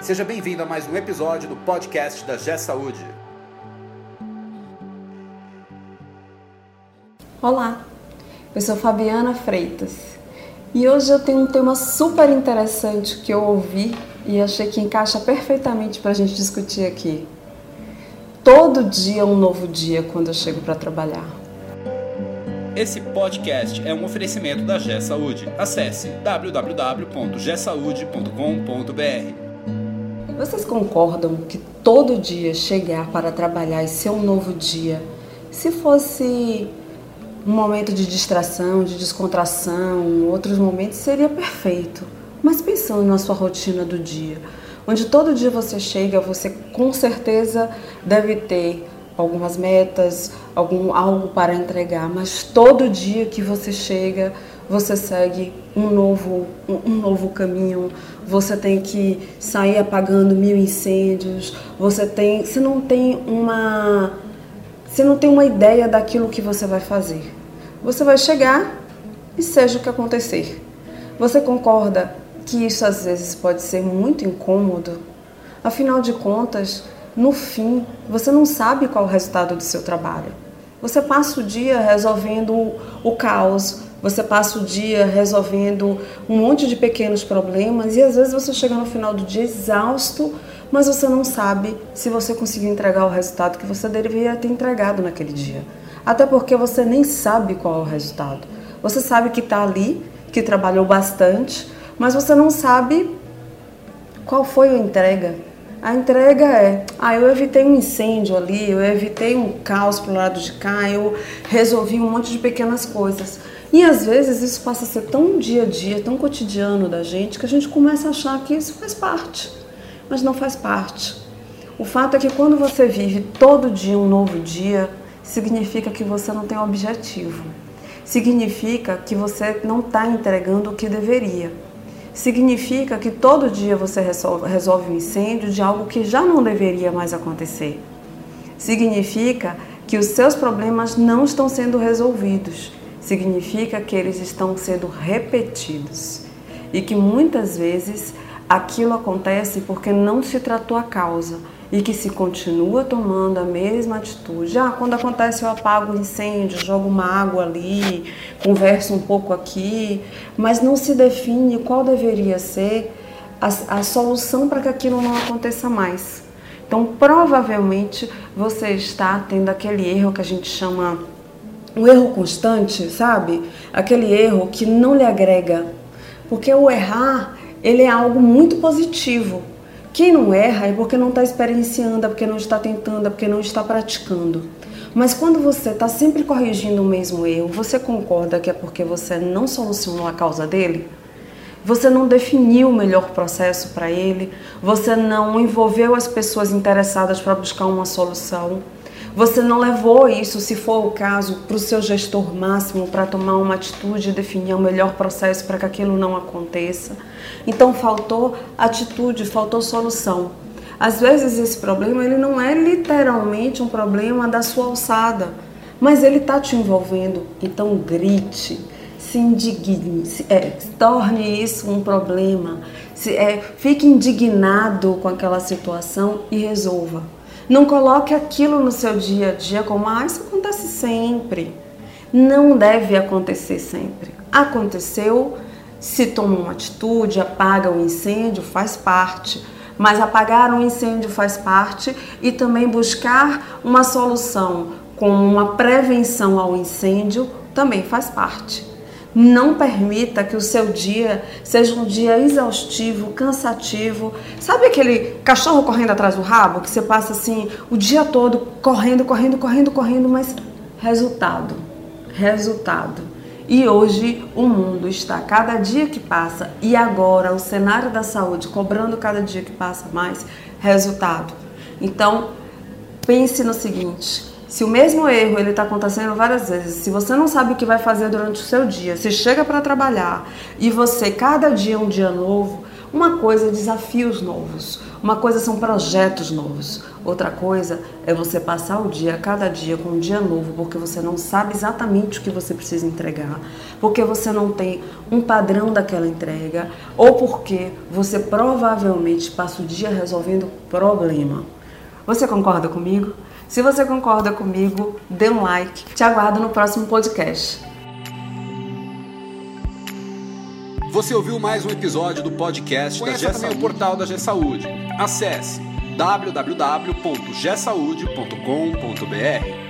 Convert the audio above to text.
Seja bem-vindo a mais um episódio do podcast da G Saúde. Olá, eu sou Fabiana Freitas e hoje eu tenho um tema super interessante que eu ouvi e achei que encaixa perfeitamente para a gente discutir aqui. Todo dia é um novo dia quando eu chego para trabalhar. Esse podcast é um oferecimento da G Saúde. Acesse www.gsaude.com.br. Vocês concordam que todo dia chegar para trabalhar e ser um novo dia, se fosse um momento de distração, de descontração, outros momentos, seria perfeito. Mas pensando na sua rotina do dia, onde todo dia você chega, você com certeza deve ter algumas metas, algum algo para entregar, mas todo dia que você chega, você segue um novo, um, novo caminho, você tem que sair apagando mil incêndios, você tem, você não tem uma, você não tem uma ideia daquilo que você vai fazer. Você vai chegar e seja o que acontecer. Você concorda que isso às vezes pode ser muito incômodo? Afinal de contas, no fim, você não sabe qual é o resultado do seu trabalho. Você passa o dia resolvendo o caos, você passa o dia resolvendo um monte de pequenos problemas e às vezes você chega no final do dia exausto, mas você não sabe se você conseguiu entregar o resultado que você deveria ter entregado naquele dia. Até porque você nem sabe qual é o resultado. Você sabe que está ali, que trabalhou bastante, mas você não sabe qual foi a entrega. A entrega é, ah, eu evitei um incêndio ali, eu evitei um caos pro lado de cá, eu resolvi um monte de pequenas coisas. E às vezes isso passa a ser tão dia a dia, tão cotidiano da gente, que a gente começa a achar que isso faz parte. Mas não faz parte. O fato é que quando você vive todo dia um novo dia, significa que você não tem um objetivo. Significa que você não está entregando o que deveria significa que todo dia você resolve, resolve um incêndio de algo que já não deveria mais acontecer. Significa que os seus problemas não estão sendo resolvidos. Significa que eles estão sendo repetidos. E que muitas vezes aquilo acontece porque não se tratou a causa e que se continua tomando a mesma atitude. Ah, quando acontece eu apago o incêndio, jogo uma água ali, converso um pouco aqui, mas não se define qual deveria ser a, a solução para que aquilo não aconteça mais. Então, provavelmente você está tendo aquele erro que a gente chama um erro constante, sabe? Aquele erro que não lhe agrega. Porque o errar, ele é algo muito positivo. Quem não erra é porque não está experienciando, é porque não está tentando, é porque não está praticando. Mas quando você está sempre corrigindo o mesmo erro, você concorda que é porque você não solucionou a causa dele? Você não definiu o melhor processo para ele? Você não envolveu as pessoas interessadas para buscar uma solução? Você não levou isso, se for o caso, para o seu gestor máximo para tomar uma atitude e definir o melhor processo para que aquilo não aconteça? Então faltou atitude, faltou solução. Às vezes esse problema ele não é literalmente um problema da sua alçada, mas ele está te envolvendo. Então grite, se indigne, se, é, torne isso um problema, se, é, fique indignado com aquela situação e resolva. Não coloque aquilo no seu dia a dia como, ah, isso acontece sempre. Não deve acontecer sempre. Aconteceu, se toma uma atitude, apaga o incêndio, faz parte. Mas apagar um incêndio faz parte e também buscar uma solução com uma prevenção ao incêndio também faz parte. Não permita que o seu dia seja um dia exaustivo, cansativo. Sabe aquele cachorro correndo atrás do rabo que você passa assim o dia todo correndo, correndo, correndo, correndo, mas resultado, resultado. E hoje o mundo está cada dia que passa e agora o cenário da saúde cobrando cada dia que passa mais resultado. Então pense no seguinte: se o mesmo erro ele está acontecendo várias vezes, se você não sabe o que vai fazer durante o seu dia, se chega para trabalhar e você cada dia é um dia novo, Uma coisa é desafios novos, uma coisa são projetos novos, outra coisa é você passar o dia, cada dia, com um dia novo, porque você não sabe exatamente o que você precisa entregar, porque você não tem um padrão daquela entrega, ou porque você provavelmente passa o dia resolvendo problema. Você concorda comigo? Se você concorda comigo, dê um like. Te aguardo no próximo podcast. Você ouviu mais um episódio do podcast Conheça da G também o portal da G Saúde. Acesse www.gsaude.com.br